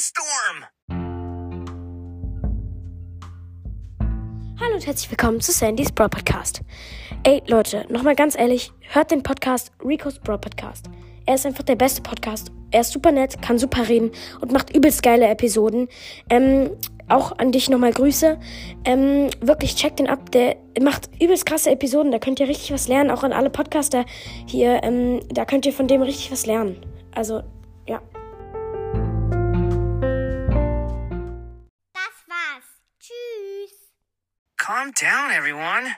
Sandstorm! Hallo und herzlich willkommen zu Sandys Brawl Podcast. Ey Leute, nochmal ganz ehrlich, hört den Podcast Rico's Brawl Podcast. Er ist einfach der beste Podcast. Er ist super nett, kann super reden und macht übelst geile Episoden. Ähm, auch an dich nochmal Grüße. Ähm, wirklich, checkt den ab. Der macht übelst krasse Episoden. Da könnt ihr richtig was lernen. Auch an alle Podcaster hier. Ähm, da könnt ihr von dem richtig was lernen. Also, Calm down, everyone.